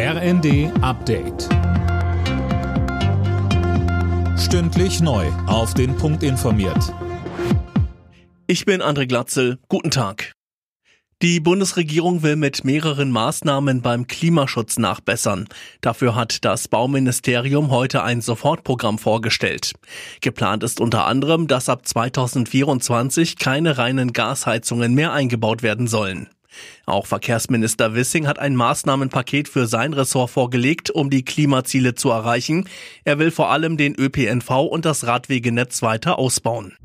RND Update. Stündlich neu. Auf den Punkt informiert. Ich bin André Glatzel. Guten Tag. Die Bundesregierung will mit mehreren Maßnahmen beim Klimaschutz nachbessern. Dafür hat das Bauministerium heute ein Sofortprogramm vorgestellt. Geplant ist unter anderem, dass ab 2024 keine reinen Gasheizungen mehr eingebaut werden sollen. Auch Verkehrsminister Wissing hat ein Maßnahmenpaket für sein Ressort vorgelegt, um die Klimaziele zu erreichen. Er will vor allem den ÖPNV und das Radwegenetz weiter ausbauen.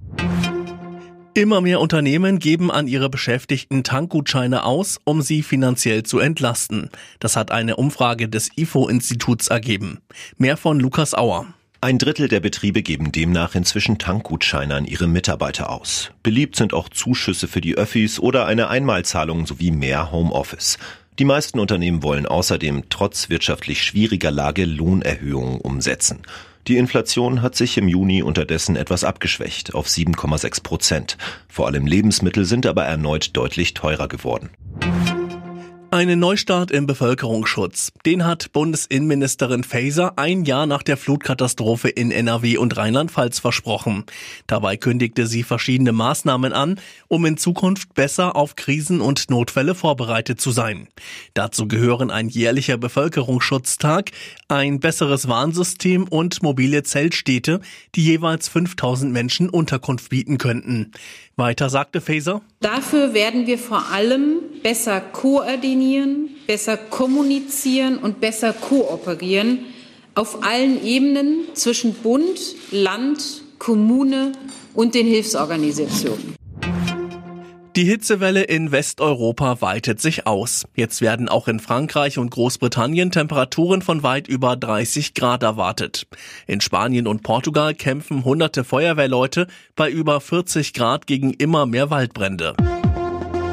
Immer mehr Unternehmen geben an ihre Beschäftigten Tankgutscheine aus, um sie finanziell zu entlasten. Das hat eine Umfrage des IFO-Instituts ergeben. Mehr von Lukas Auer. Ein Drittel der Betriebe geben demnach inzwischen Tankgutscheine an ihre Mitarbeiter aus. Beliebt sind auch Zuschüsse für die Öffis oder eine Einmalzahlung sowie mehr Homeoffice. Die meisten Unternehmen wollen außerdem trotz wirtschaftlich schwieriger Lage Lohnerhöhungen umsetzen. Die Inflation hat sich im Juni unterdessen etwas abgeschwächt auf 7,6 Prozent. Vor allem Lebensmittel sind aber erneut deutlich teurer geworden. Einen Neustart im Bevölkerungsschutz. Den hat Bundesinnenministerin Faeser ein Jahr nach der Flutkatastrophe in NRW und Rheinland-Pfalz versprochen. Dabei kündigte sie verschiedene Maßnahmen an, um in Zukunft besser auf Krisen und Notfälle vorbereitet zu sein. Dazu gehören ein jährlicher Bevölkerungsschutztag, ein besseres Warnsystem und mobile Zeltstädte, die jeweils 5000 Menschen Unterkunft bieten könnten. Weiter sagte Faeser. Dafür werden wir vor allem besser koordinieren, besser kommunizieren und besser kooperieren auf allen Ebenen zwischen Bund, Land, Kommune und den Hilfsorganisationen. Die Hitzewelle in Westeuropa weitet sich aus. Jetzt werden auch in Frankreich und Großbritannien Temperaturen von weit über 30 Grad erwartet. In Spanien und Portugal kämpfen hunderte Feuerwehrleute bei über 40 Grad gegen immer mehr Waldbrände.